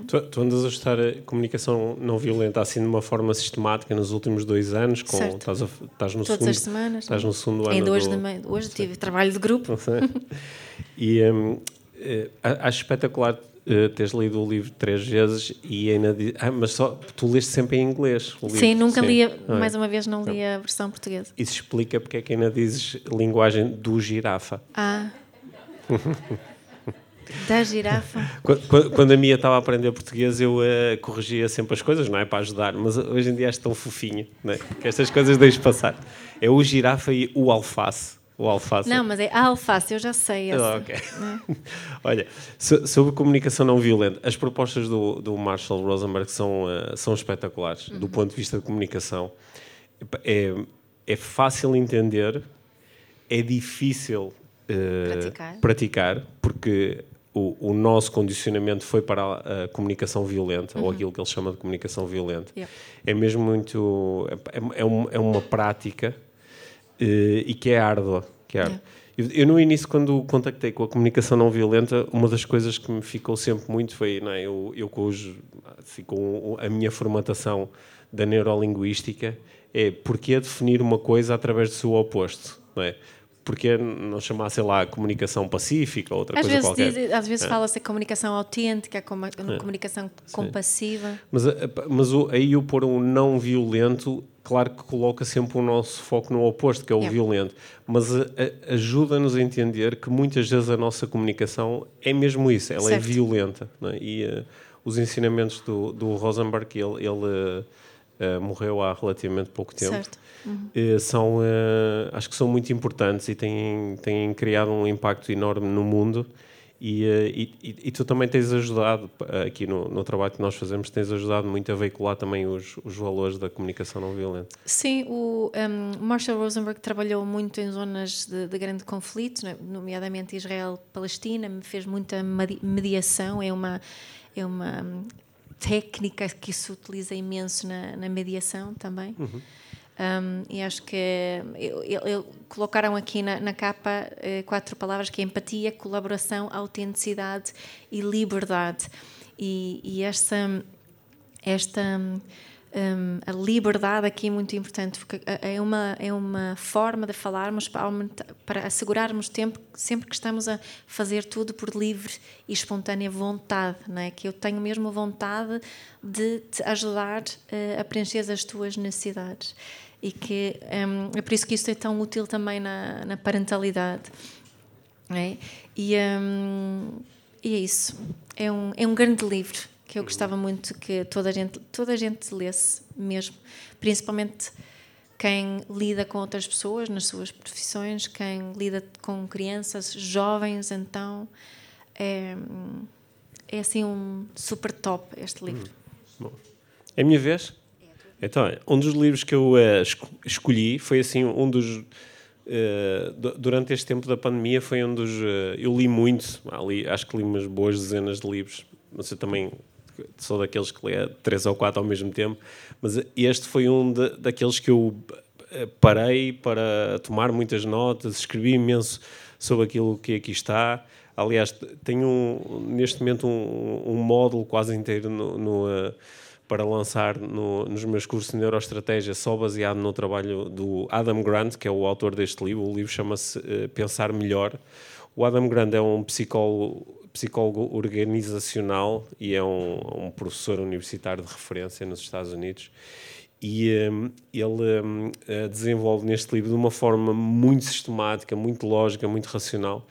Speaker 1: Tu, tu, andas a estudar a comunicação não violenta assim de uma forma sistemática nos últimos dois anos, com, estás, a, estás no
Speaker 2: Todas
Speaker 1: segundo,
Speaker 2: as semanas.
Speaker 1: Estás no segundo ano.
Speaker 2: Ainda hoje, do, hoje tive trabalho de grupo. (laughs)
Speaker 1: e um, eh, acho espetacular uh, teres lido o livro três vezes e ainda diz, ah, mas só tu leste sempre em inglês o livro.
Speaker 2: Sim, nunca Sim. li, ah, mais uma vez não li a versão portuguesa.
Speaker 1: Isso explica porque é que ainda dizes linguagem do girafa.
Speaker 2: Ah. da girafa.
Speaker 1: Quando, quando, a Mia estava a aprender português, eu uh, corrigia sempre as coisas, não é? Para ajudar, mas hoje em dia és tão fofinho, não é? Que estas coisas deixes passar. É o girafa e o alface. O alface.
Speaker 2: Não, mas é a alface, eu já sei. Essa.
Speaker 1: Okay. é? (laughs) Olha, sobre comunicação não violenta, as propostas do, do Marshall Rosenberg são, uh, são espetaculares, uhum. do ponto de vista de comunicação. É, é fácil entender, é difícil uh, praticar. praticar. porque o, o, nosso condicionamento foi para a, a comunicação violenta, uhum. ou aquilo que ele chama de comunicação violenta. Yeah. É mesmo muito. É, é, um, é uma prática uh, e que é árdua. Que é. Eu, eu, no início, quando contactei com a comunicação não violenta, uma das coisas que me ficou sempre muito foi, não é, eu, eu com, os, assim, com a minha formatação da neurolinguística, é porque definir uma coisa através do seu oposto, não é? porque não chamar, sei lá, comunicação pacífica ou outra
Speaker 2: às
Speaker 1: coisa
Speaker 2: vezes
Speaker 1: qualquer.
Speaker 2: Diz, às vezes é. fala-se comunicação autêntica, é. comunicação é. compassiva.
Speaker 1: Mas, mas o, aí o pôr um não violento, claro que coloca sempre o nosso foco no oposto, que é o yeah. violento. Mas ajuda-nos a entender que muitas vezes a nossa comunicação é mesmo isso, ela é certo. é violenta. É? E uh, os ensinamentos do, do Rosenberg, ele, ele uh, morreu há relativamente pouco tempo. Uhum. são, uh, acho que são muito importantes e têm, têm criado um impacto enorme no mundo. E, uh, e, e, tu também tens ajudado, aqui no, no, trabalho que nós fazemos, tens ajudado muito a veicular também os, os valores da comunicação não violenta.
Speaker 2: Sim, o um, Marshall Rosenberg trabalhou muito em zonas de, de grande conflito, né? nomeadamente Israel-Palestina, fez muita mediação, é uma, é uma hum, técnica que se utiliza imenso na, na mediação também. Uhum. Um, e acho que eu colocaram aqui na, na capa eh, quatro palavras que é empatia, colaboração, autenticidade e liberdade. E, e esta, esta um, a liberdade aqui é muito importante, porque é uma, é uma forma de falarmos para, aumentar, para assegurarmos tempo sempre que estamos a fazer tudo por livre e espontânea vontade, não é? que eu tenho mesmo vontade de te ajudar uh, a preencher as tuas necessidades. E que um, é por isso que isso é tão útil também na, na parentalidade. É? E, um, e é isso. É um, é um grande livro que eu gostava muito que toda a gente, toda a gente lesse mesmo, principalmente quem lida com outras pessoas nas suas profissões, quem lida com crianças, jovens, então é, é assim um super top este livro.
Speaker 1: Hum. Bom. É a minha vez? Então, um dos livros que eu uh, escolhi foi assim um dos Uh, durante este tempo da pandemia foi um dos uh, eu li muito ali acho que li umas boas dezenas de livros mas eu também sou daqueles que lê três ou quatro ao mesmo tempo mas este foi um de, daqueles que eu parei para tomar muitas notas escrevi imenso sobre aquilo que aqui está. Aliás tenho um, neste momento um, um módulo quase inteiro no, no para lançar no, nos meus cursos de neuroestratégia, só baseado no trabalho do Adam Grant, que é o autor deste livro. O livro chama-se uh, Pensar Melhor. O Adam Grant é um psicólogo, psicólogo organizacional e é um, um professor universitário de referência nos Estados Unidos. E um, ele um, eh, desenvolve neste livro de uma forma muito sistemática, muito lógica, muito racional,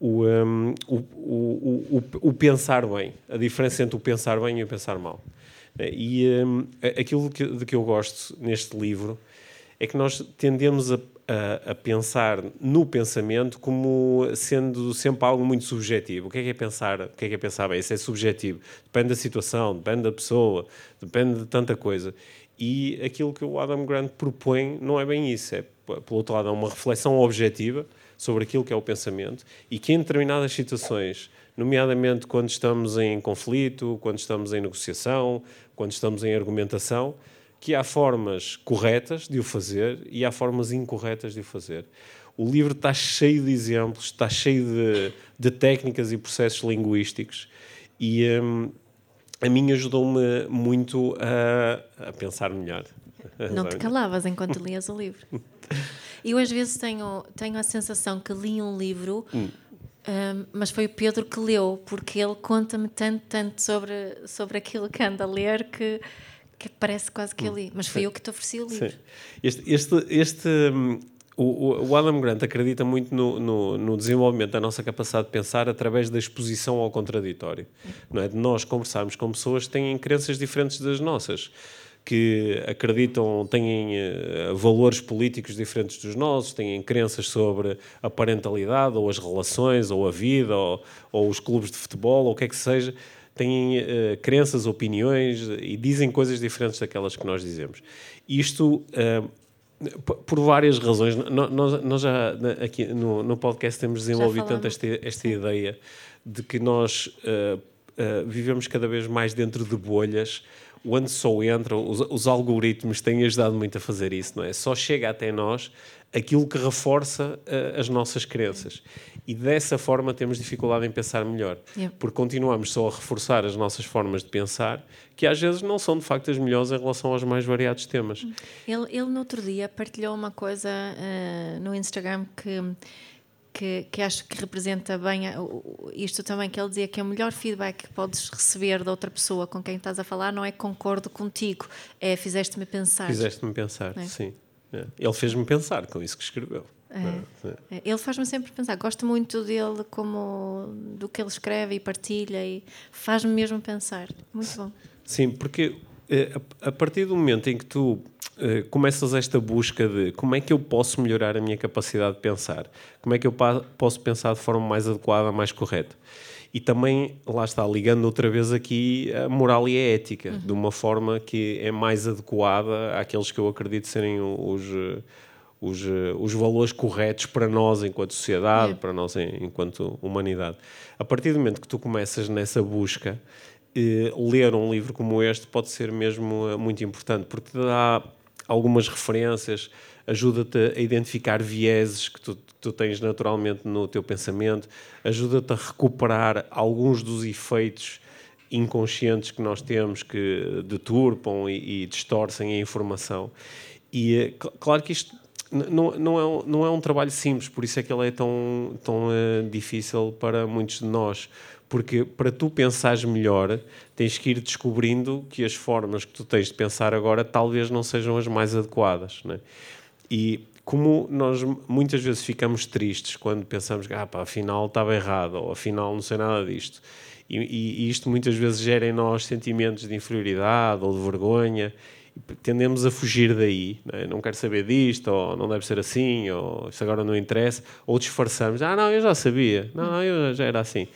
Speaker 1: o, um, o, o, o, o, pensar bem, a diferença entre o pensar bem e o pensar mal. E um, aquilo que, de que eu gosto neste livro é que nós tendemos a, a, a, pensar no pensamento como sendo sempre algo muito subjetivo. O que é que é pensar? O que é que é pensar bem? Isso é subjetivo. Depende da situação, depende da pessoa, depende de tanta coisa. E aquilo que o Adam Grant propõe não é bem isso. É, pelo outro lado, é uma reflexão objetiva sobre aquilo que é o pensamento e que em determinadas situações nomeadamente quando estamos em conflito, quando estamos em negociação, quando estamos em argumentação, que há formas corretas de o fazer e há formas incorretas de o fazer. O livro está cheio de exemplos, está cheio de, de técnicas e processos linguísticos e um, a mim ajudou-me muito a, a, pensar melhor. (laughs)
Speaker 2: Não te calavas enquanto lias o livro. (laughs) Eu às vezes tenho, tenho a sensação que li um livro hum um, mas foi o Pedro que leu, porque ele conta-me tanto, tanto sobre, sobre aquilo que anda a ler que, que parece quase que ele. Mas foi Sim. eu que te ofereci o livro. Sim.
Speaker 1: Este, este, este um, o, o, Adam Grant acredita muito no, no, no, desenvolvimento da nossa capacidade de pensar através da exposição ao contraditório. Não é? De nós conversarmos com pessoas que têm crenças diferentes das nossas que acreditam, têm uh, valores políticos diferentes dos nossos, têm crenças sobre a parentalidade, ou as relações, ou a vida, ou, ou os clubes de futebol, ou o que é que seja, têm uh, crenças, opiniões e dizem coisas diferentes daquelas que nós dizemos. Isto. Uh, por várias razões, nós, nós já aqui no, no podcast temos desenvolvido tanto esta, esta ideia de que nós vivemos cada vez mais dentro de bolhas onde só entra, os, os, algoritmos têm ajudado muito a fazer isso, não é? Só chega até nós aquilo que reforça uh, as nossas crenças. E dessa forma temos dificuldade em pensar melhor. Yeah. Porque continuamos só a reforçar as nossas formas de pensar, que às vezes não são de facto as melhores em relação aos mais variados temas.
Speaker 2: Ele, ele no outro dia partilhou uma coisa uh, no Instagram que que, que acho que representa bem isto também, que ele dizia que o melhor feedback que podes receber da outra pessoa com quem estás a falar não é concordo contigo, é fizeste-me pensar.
Speaker 1: Fizeste-me pensar, é? sim. É. Ele fez-me pensar com isso que escreveu.
Speaker 2: É. é. é. Ele faz-me sempre pensar. Gosto muito dele como do que ele escreve e partilha e faz-me mesmo pensar. Muito bom.
Speaker 1: Sim, porque a partir do momento em que tu eh, começas esta busca de como é que eu posso melhorar a minha capacidade de pensar, como é que eu posso pensar de forma mais adequada, mais correta. E também, lá está, ligando outra vez aqui a moral e a ética, uhum. de uma forma que é mais adequada àqueles que eu acredito serem os, os, os valores corretos para nós enquanto sociedade, para nós enquanto humanidade. A partir do momento que tu começas nessa busca, eh, ler um livro como este pode ser mesmo eh, muito importante, porque dá algumas referências, ajuda-te a identificar vieses que tu, tu, tens naturalmente no teu pensamento, ajuda-te a recuperar alguns dos efeitos inconscientes que nós temos que deturpam e, e distorcem a informação. E eh, claro que isto não, não, é um, não é um trabalho simples, por isso é que ele é tão, tão uh, difícil para muitos de nós, porque para tu pensares melhor, tens que ir descobrindo que as formas que tu tens de pensar agora talvez não sejam as mais adequadas. Né? E como nós muitas vezes ficamos tristes quando pensamos que ah, pá, afinal estava errado, ou afinal não sei nada disto. E, e, isto muitas vezes gera em nós sentimentos de inferioridade ou de vergonha. tendemos a fugir daí, não, é? não quero saber disto, ou não deve ser assim, ou isso agora não interessa, ou disfarçamos, ah, não, eu já sabia, não, não eu já era assim.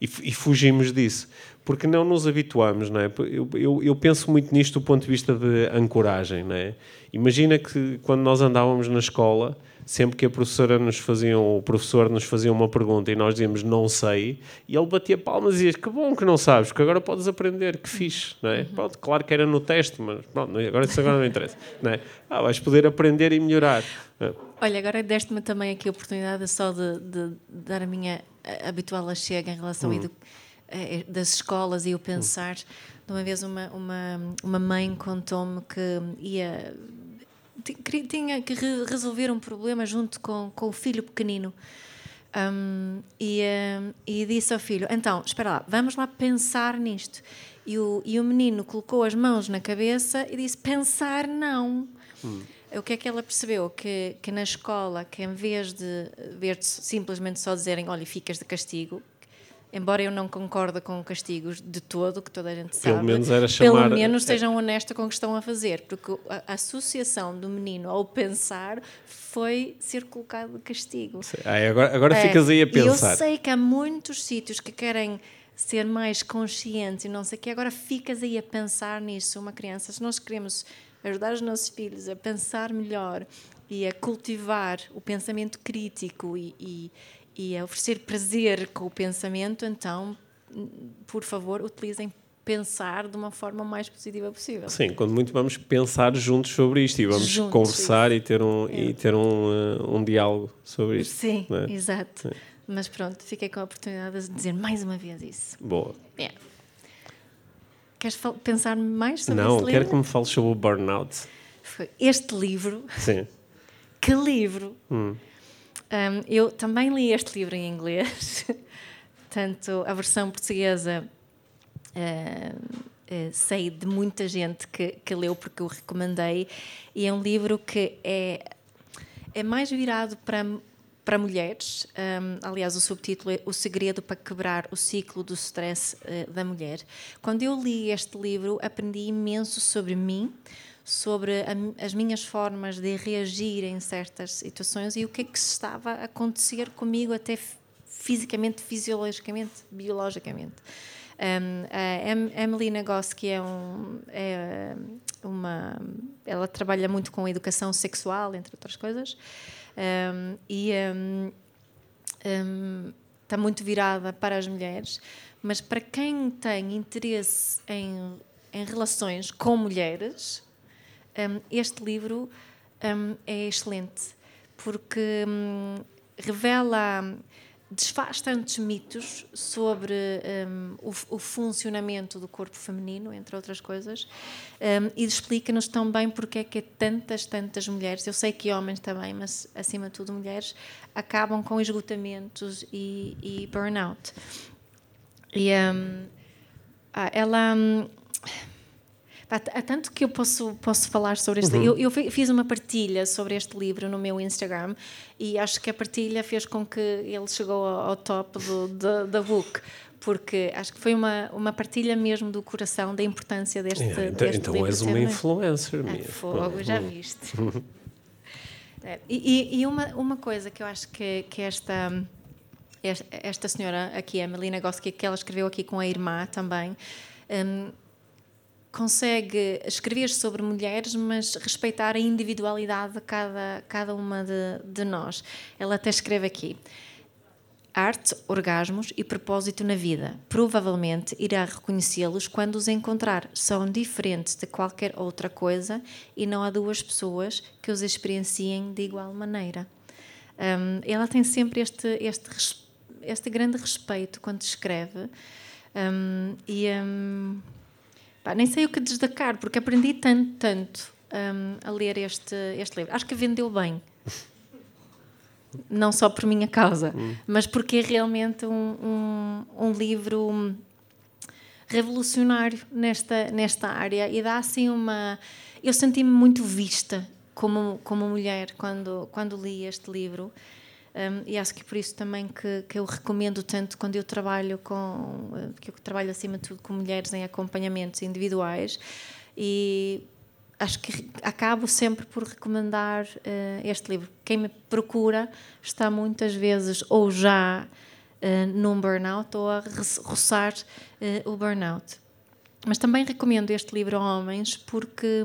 Speaker 1: E, e fugimos disso, porque não nos habituamos, não é? Eu, eu, eu, penso muito nisto do ponto de vista de ancoragem, não é? Imagina que quando nós andávamos na escola, sempre que a professora nos fazia, o professor nos fazia uma pergunta e nós dizíamos não sei, e ele batia palmas e dizia que bom que não sabes, que agora podes aprender, que fixe, não é? Uhum. Pronto, claro que era no teste, mas pronto, agora isso agora não interessa, não é? Ah, vais poder aprender e melhorar.
Speaker 2: Olha, agora deste-me também aqui a oportunidade só de, de, dar a minha habitual chega em relação uhum. a, das escolas e o pensar. Uhum. De uma vez uma, uma, uma mãe contou-me que ia tinha que resolver um problema junto com, com o filho pequenino. Um, e, um, e disse ao filho: Então, espera lá, vamos lá pensar nisto. E o, e o menino colocou as mãos na cabeça e disse: Pensar não. Hum. O que é que ela percebeu? Que, que na escola, que em vez de ver simplesmente só dizerem: Olha, ficas de castigo, embora eu não concorde com castigos de todo, que toda a gente sabe,
Speaker 1: pelo menos, era chamar...
Speaker 2: pelo menos sejam honestos com o que estão a fazer, porque a, associação do menino ao pensar foi ser colocado de castigo.
Speaker 1: Ah, agora agora é, ficas aí a pensar.
Speaker 2: Eu sei que há muitos sítios que querem ser mais conscientes e não sei o que, agora ficas aí a pensar nisso. Uma criança, se nós queremos ajudar os nossos filhos a pensar melhor e a cultivar o pensamento crítico e, e e a oferecer prazer com o pensamento, então, por favor, utilizem pensar de uma forma mais positiva possível.
Speaker 1: Sim, quando muito vamos pensar juntos sobre isto e vamos juntos, conversar e ter um, é. e ter um, uh, um diálogo sobre isto.
Speaker 2: Sim, é? exato. Sim. Mas pronto, fiquei com a oportunidade de dizer mais uma vez isso.
Speaker 1: Boa.
Speaker 2: É. Queres pensar mais sobre
Speaker 1: Não,
Speaker 2: livro?
Speaker 1: quero que me fales sobre o burnout.
Speaker 2: Este livro.
Speaker 1: Sim. (laughs)
Speaker 2: Que livro!
Speaker 1: Hum.
Speaker 2: Um, eu também li este livro em inglês, (laughs) tanto a versão portuguesa. Uh, uh, sei de muita gente que, que leu porque o recomendei, e é um livro que é, é mais virado para, para mulheres. Um, aliás, o subtítulo é O Segredo para Quebrar o Ciclo do Stress uh, da Mulher. Quando eu li este livro, aprendi imenso sobre mim, sobre a, as minhas formas de reagir em certas situações e o que é que estava a acontecer comigo até fisicamente, fisiologicamente, biologicamente. Um, a Emily Nagoski é, um, é uma. Ela trabalha muito com educação sexual, entre outras coisas, um, e está muito virada para as mulheres, mas para quem tem interesse em, em relações com mulheres, um, este livro um, é excelente porque um, revela, desfaz tantos mitos sobre o, o, funcionamento do corpo feminino, entre outras coisas, e explica-nos também porque é que tantas, tantas mulheres, eu sei que homens também, mas acima de tudo mulheres, acabam com esgotamentos e, e burnout. E ah, ela Há tanto que eu posso, posso falar sobre este uhum. eu, eu fiz uma partilha sobre este livro no meu Instagram e acho que a partilha fez com que ele chegou ao, ao top do, da, da book porque acho que foi uma, uma partilha mesmo do coração da importância deste, é,
Speaker 1: então,
Speaker 2: deste
Speaker 1: então
Speaker 2: livro.
Speaker 1: és uma influencer ah,
Speaker 2: fogo, já viste. (laughs) é, e, e uma, uma coisa que eu acho que, que esta, esta senhora aqui, a Melina Goski, que ela escreveu aqui com a irmã também, um, consegue escrever sobre mulheres, mas respeitar a individualidade de cada, cada uma de, de nós. Ela até escreve aqui. Arte, orgasmos e propósito na vida. Provavelmente irá reconhecê-los quando os encontrar. São diferentes de qualquer outra coisa e não há duas pessoas que os experienciem de igual maneira. Um, ela tem sempre este, este, este grande respeito quando escreve. Um, e um, Pá, nem sei o que destacar, porque aprendi tanto, tanto um, a ler este, este livro. Acho que vendeu bem. Não só por minha causa, hum. mas porque é realmente um, um, um livro revolucionário nesta, nesta área e dá assim uma. Eu senti-me muito vista como, como mulher quando, quando li este livro. Um, e acho que por isso também que, que eu recomendo tanto quando eu trabalho com que eu trabalho acima de tudo com mulheres em acompanhamentos individuais e acho que acabo sempre por recomendar uh, este livro. Quem me procura está muitas vezes ou já uh, num burnout ou a roçar uh, o burnout. Mas também recomendo este livro a homens porque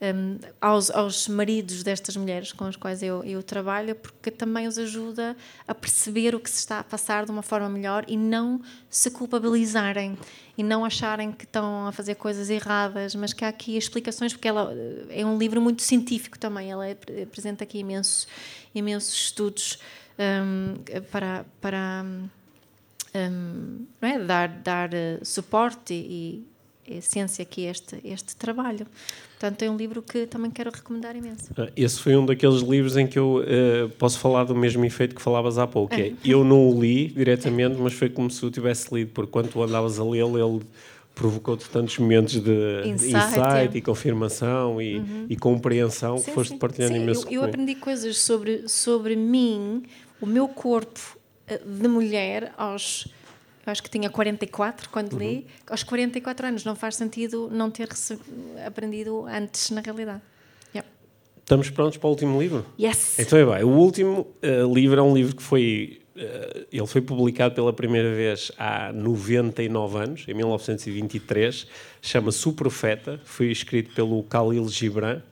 Speaker 2: um, aos, aos, maridos destas mulheres com as quais eu, eu, trabalho, porque também os ajuda a perceber o que se está a passar de uma forma melhor e não se culpabilizarem e não acharem que estão a fazer coisas erradas, mas que há aqui explicações, porque ela é um livro muito científico também, ela apresenta aqui imensos, imensos estudos um, para. para um, é? dar, dar eh, suporte e, essência que é este, este trabalho. Portanto, é um livro que também quero recomendar imenso.
Speaker 1: Ah, esse foi um daqueles livros em que eu uh, posso falar do mesmo efeito que falavas há pouco. É, eu não o li diretamente, mas foi como se o tivesse lido, porque quando tu andavas a lê-lo, ele provocou-te tantos momentos de insight, insight é. e confirmação e, uhum. e compreensão sim, que foste sim. partilhando sim, imenso.
Speaker 2: Eu, eu aprendi coisas sobre, sobre mim, o meu corpo eh, de mulher aos acho que tinha 44 quando uhum. li, aos 44 anos não faz sentido não ter aprendido antes na realidade. Yep.
Speaker 1: Estamos prontos para o último livro?
Speaker 2: Yes.
Speaker 1: Então é bem, o último uh, livro é um livro que foi uh, ele foi publicado pela primeira vez há 99 anos, em 1923, chama-se O Profeta, foi escrito pelo Khalil Gibran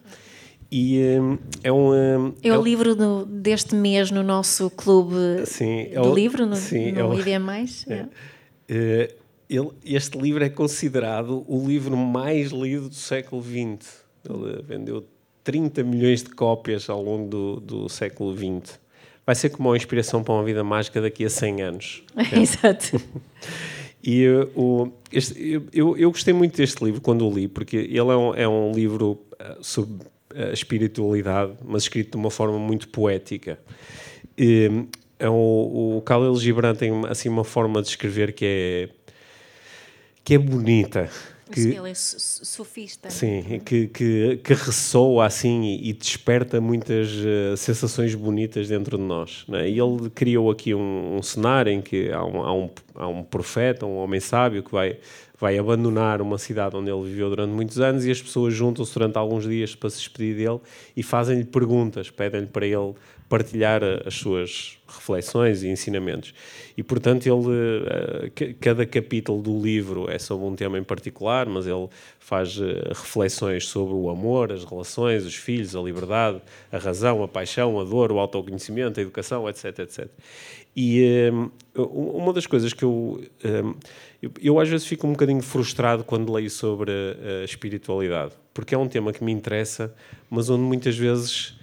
Speaker 1: e um, é um.
Speaker 2: É, é o livro do, deste mês no nosso clube sim, é o, livro, no, sim, no é o, IDM. (laughs) É. É.
Speaker 1: Uh, ele, este livro é considerado o livro mais lido do século XX. Ele vendeu 30 milhões de cópias ao longo do, do século XX. Vai ser como uma inspiração para uma vida mágica daqui a 100 anos. (laughs)
Speaker 2: Exato.
Speaker 1: E uh, o, este, eu, eu gostei muito deste livro quando o li, porque ele é um, é um livro uh, sobre a espiritualidade, mas escrito de uma forma muito poética. E, é o, o Khalil Gibran tem assim uma forma de escrever que é que é bonita.
Speaker 2: Que, ele é sofista.
Speaker 1: Sim, que, que, que ressoa assim e, e desperta muitas uh, sensações bonitas dentro de nós. Né? E ele criou aqui um, um cenário em que há um, há, um, há um profeta, um homem sábio que vai vai abandonar uma cidade onde ele viveu durante muitos anos e as pessoas juntam-se durante alguns dias para se despedir dele e fazem-lhe perguntas, pedem-lhe para ele partilhar as suas reflexões e ensinamentos. E, portanto, ele, eh, cada capítulo do livro é sobre um tema em particular, mas ele faz eh, reflexões sobre o amor, as relações, os filhos, a liberdade, a razão, a paixão, a dor, o autoconhecimento, a educação, etc, etc. E eh, uma das coisas que eu, eu, eu, às vezes fico um bocadinho frustrado quando leio sobre a espiritualidade, porque é um tema que me interessa, mas onde muitas vezes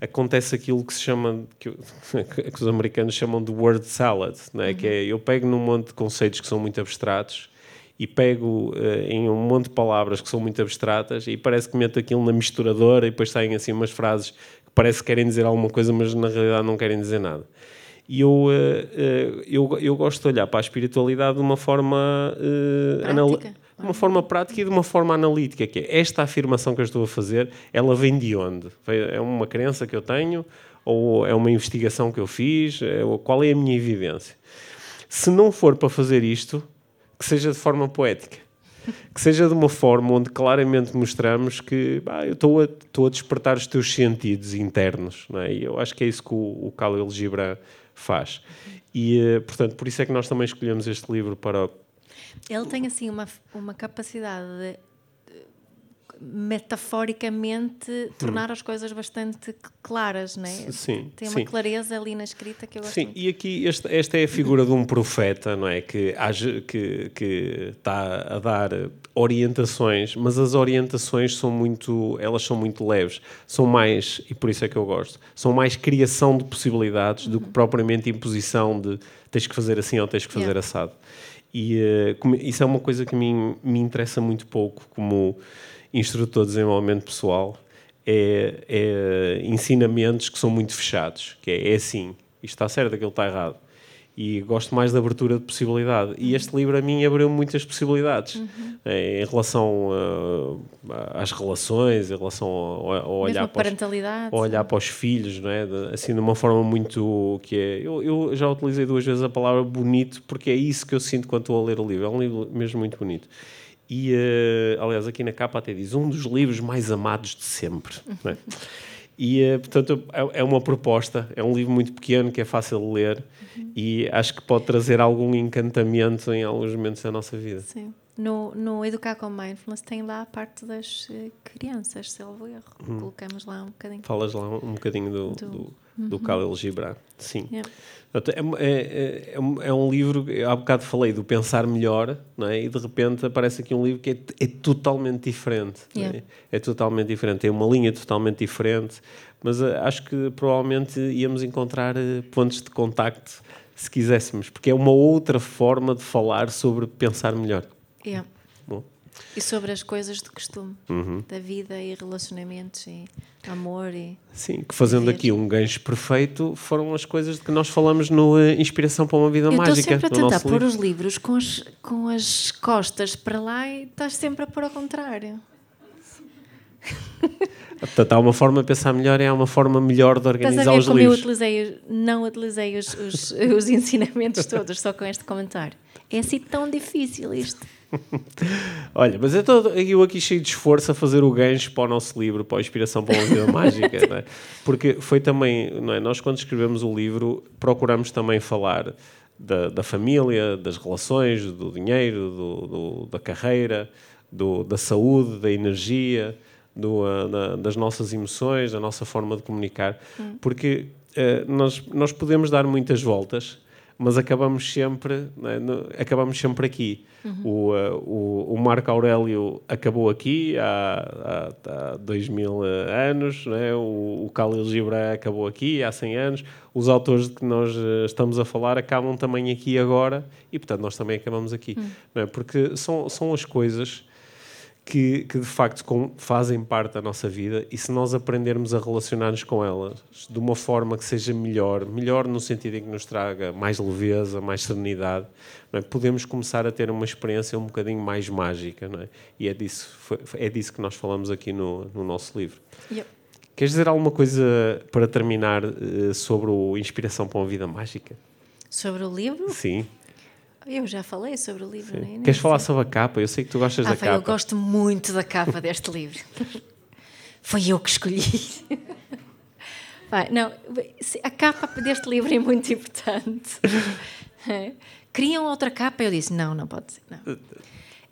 Speaker 1: acontece aquilo que se chama, que, (laughs) que os americanos chamam de word salad, não é? Uhum. que é eu pego num monte de conceitos que são muito abstratos e pego uh, em um monte de palavras que são muito abstratas e parece que meto aquilo na misturadora e depois saem assim umas frases que parece que querem dizer alguma coisa, mas na realidade não querem dizer nada. E eu, uh, uh, eu, eu gosto de olhar para a espiritualidade de uma forma
Speaker 2: uh,
Speaker 1: de uma forma prática e de uma forma analítica, que é esta afirmação que eu estou a fazer, ela vem de onde? É uma crença que eu tenho ou é uma investigação que eu fiz? É, qual é a minha evidência? Se não for para fazer isto, que seja de forma poética. Que seja de uma forma onde claramente mostramos que bah, eu estou a, estou a despertar os teus sentidos internos. Não é? E eu acho que é isso que o, o Khalil Gibran faz. E, eh, portanto, por isso é que nós também escolhemos este livro para,
Speaker 2: ele tem assim uma, uma capacidade de metaforicamente tornar hum. as coisas bastante claras, não é?
Speaker 1: Sim.
Speaker 2: Tem uma
Speaker 1: sim.
Speaker 2: clareza ali na escrita que eu gosto
Speaker 1: Sim,
Speaker 2: muito.
Speaker 1: e aqui esta, esta é a figura de um profeta, não é? Que, que, que está a dar orientações, mas as orientações são muito, elas são muito leves, são mais, e por isso é que eu gosto, são mais criação de possibilidades uhum. do que uhum. propriamente imposição de tens que fazer assim ou tens que fazer yeah. assado. E uh, isso é uma coisa que me, me interessa muito pouco como instrutor de desenvolvimento pessoal. É, é ensinamentos que são muito fechados, que é, é assim, isto está certo, aquilo está errado e gosto mais da abertura de possibilidade. E este livro a mim abriu muitas possibilidades uhum. em relação uh, às relações, em relação ao, ao olhar para os, ao olhar para os filhos, não é? De, assim de uma forma muito que é. Eu, eu, já utilizei duas vezes a palavra bonito porque é isso que eu sinto quando estou a ler o livro. É um livro mesmo muito bonito. E, uh, aliás, aqui na capa até diz um dos livros mais amados de sempre. É? (laughs) E, uh, portanto, é, é, uma proposta, é um livro muito pequeno que é fácil de ler uhum. e acho que pode trazer algum encantamento em alguns momentos da nossa vida.
Speaker 2: Sim. No, no Educar com Mindfulness tem lá a parte das uh, crianças, salvo erro. Uhum. Colocamos lá um bocadinho.
Speaker 1: Falas lá um, um bocadinho do, do, do, uhum. do Khalil Gibran. Sim. Yeah. É, é, é, é, um livro, há bocado falei do pensar melhor, não é? e de repente aparece aqui um livro que é, é totalmente diferente. Yeah. É? é? totalmente diferente, tem uma linha totalmente diferente, mas uh, acho que provavelmente íamos encontrar uh, pontos de contacto se quiséssemos, porque é uma outra forma de falar sobre pensar melhor.
Speaker 2: Yeah. E sobre as coisas de costume, uhum. da vida e relacionamentos e amor e...
Speaker 1: Sim, que fazendo viver. aqui um gancho perfeito foram as coisas de que nós falamos no uh, Inspiração para uma Vida
Speaker 2: Eu
Speaker 1: Mágica.
Speaker 2: Estou sempre a tentar pôr os livros com as, com as costas para lá e estás sempre a pôr ao contrário. (laughs)
Speaker 1: Portanto, há uma forma de pensar melhor e há uma forma melhor de organizar
Speaker 2: Estás a ver
Speaker 1: os
Speaker 2: como
Speaker 1: livros.
Speaker 2: Eu utilizei, não utilizei os, os, (laughs) os ensinamentos todos só com este comentário. É assim tão difícil isto. (laughs)
Speaker 1: Olha, mas eu, tô, eu aqui cheio de esforço a fazer o gancho para o nosso livro, para a Inspiração para uma Vida (laughs) Mágica, é? porque foi também, não é? nós quando escrevemos o livro procuramos também falar da, da família, das relações, do dinheiro, do, do, da carreira, do, da saúde, da energia, uh, da, das nossas emoções, da nossa forma de comunicar, hum. porque uh, nós, nós podemos dar muitas voltas mas acabamos sempre, né, no, acabamos sempre aqui. Uhum. O, uh, o, o, Marco Aurélio acabou aqui há, há, há dois mil eh, anos, né? o, o Khalil Gibran acabou aqui há 100 anos, os autores de que nós uh, estamos a falar acabam também aqui agora e, portanto, nós também acabamos aqui. Uhum. Né? Porque são, são as coisas que, que de facto com, fazem parte da nossa vida e se nós aprendermos a relacionar-nos com elas de uma forma que seja melhor, melhor no sentido em que nos traga mais leveza, mais serenidade, é? podemos começar a ter uma experiência um bocadinho mais mágica. É? E é disso, é disso que nós falamos aqui no, no nosso livro. Yep. Queres dizer alguma coisa para terminar uh, sobre o Inspiração para uma Vida Mágica?
Speaker 2: Sobre o livro?
Speaker 1: Sim.
Speaker 2: Eu já falei sobre o livro,
Speaker 1: né? Queres falar sobre a capa? Eu sei que tu gostas ah, da capa.
Speaker 2: Eu gosto muito da capa deste livro. Foi eu que escolhi. (laughs) Vai, não, a capa deste livro é muito importante. É. Queriam outra capa? Eu disse: não, não pode ser. Não.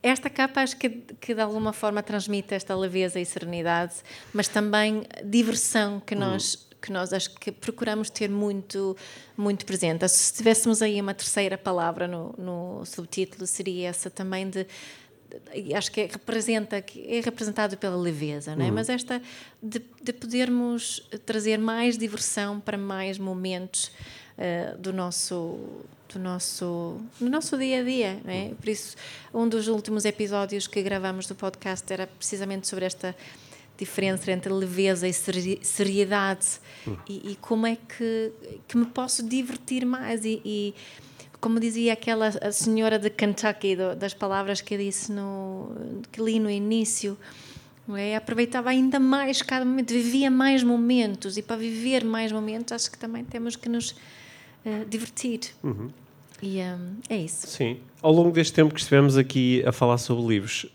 Speaker 2: Esta capa acho que, que de alguma forma transmite esta leveza e serenidade, mas também diversão que nós que nós acho que procuramos ter muito, muito presente. Se tivéssemos aí uma terceira palavra no, no subtítulo, seria essa também de acho que é, representa é representado pela leveza, não é? Uhum. Mas esta de, de, podermos trazer mais diversão para mais momentos uh, do nosso do nosso do nosso dia a dia, não é? Por isso um dos últimos episódios que gravamos do podcast era precisamente sobre esta diferença entre leveza e seriedade. Hum. e, e, como é que, que me posso divertir mais? E, e como dizia aquela senhora de Kentucky do, das palavras que disse no que li no início é? aproveitava ainda mais cada momento vivia mais momentos. E para viver mais momentos acho que também temos que nos uh, divertir. Uhum. e um, é isso.
Speaker 1: Sim. Ao longo deste tempo que estivemos aqui a falar sobre livros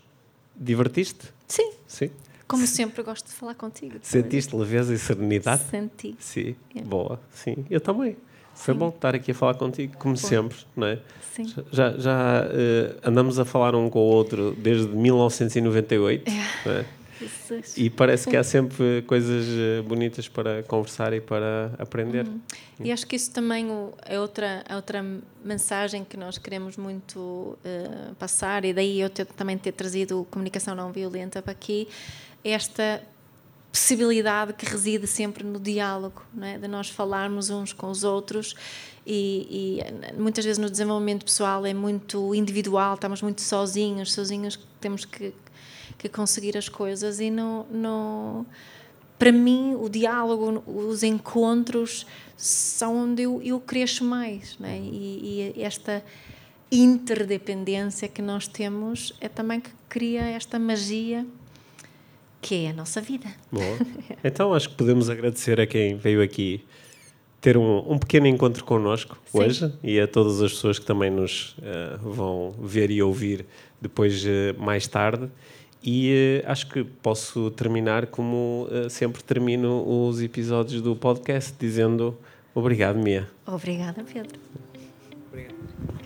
Speaker 1: divertiste?
Speaker 2: Sim.
Speaker 1: Sim
Speaker 2: como sempre, gosto de falar contigo.
Speaker 1: Sentiste leveza e serenidade?
Speaker 2: Senti.
Speaker 1: Sim, yeah. boa. Sim, eu também. Foi Sim. bom estar aqui a falar contigo, como sempre, não é?
Speaker 2: Sim.
Speaker 1: Já, já uh, andamos a falar um com o outro desde 1998, é. não é? E parece que há sempre coisas eh, bonitas para conversar e para aprender. Uhum.
Speaker 2: E acho que isso também é outra, é outra mensagem que nós queremos muito uh, passar, e daí eu ter, também ter trazido comunicação não violenta para aqui, esta possibilidade que reside sempre no diálogo, é? de nós falarmos uns com os outros e, e, muitas vezes no desenvolvimento pessoal é muito individual, estamos muito sozinhos, sozinhos temos que, que conseguir as coisas e no, no, para mim o diálogo, os encontros são onde eu, eu cresço mais é? e, e esta interdependência que nós temos é também que cria esta magia que é a nossa vida.
Speaker 1: Então acho que podemos agradecer a quem veio aqui ter um, um pequeno encontro connosco Sim. hoje e a todas as pessoas que também nos uh, vão ver e ouvir depois uh, mais tarde. E uh, acho que posso terminar como sempre termino os episódios do podcast, dizendo obrigado, Mia.
Speaker 2: Obrigada, Pedro. Obrigado.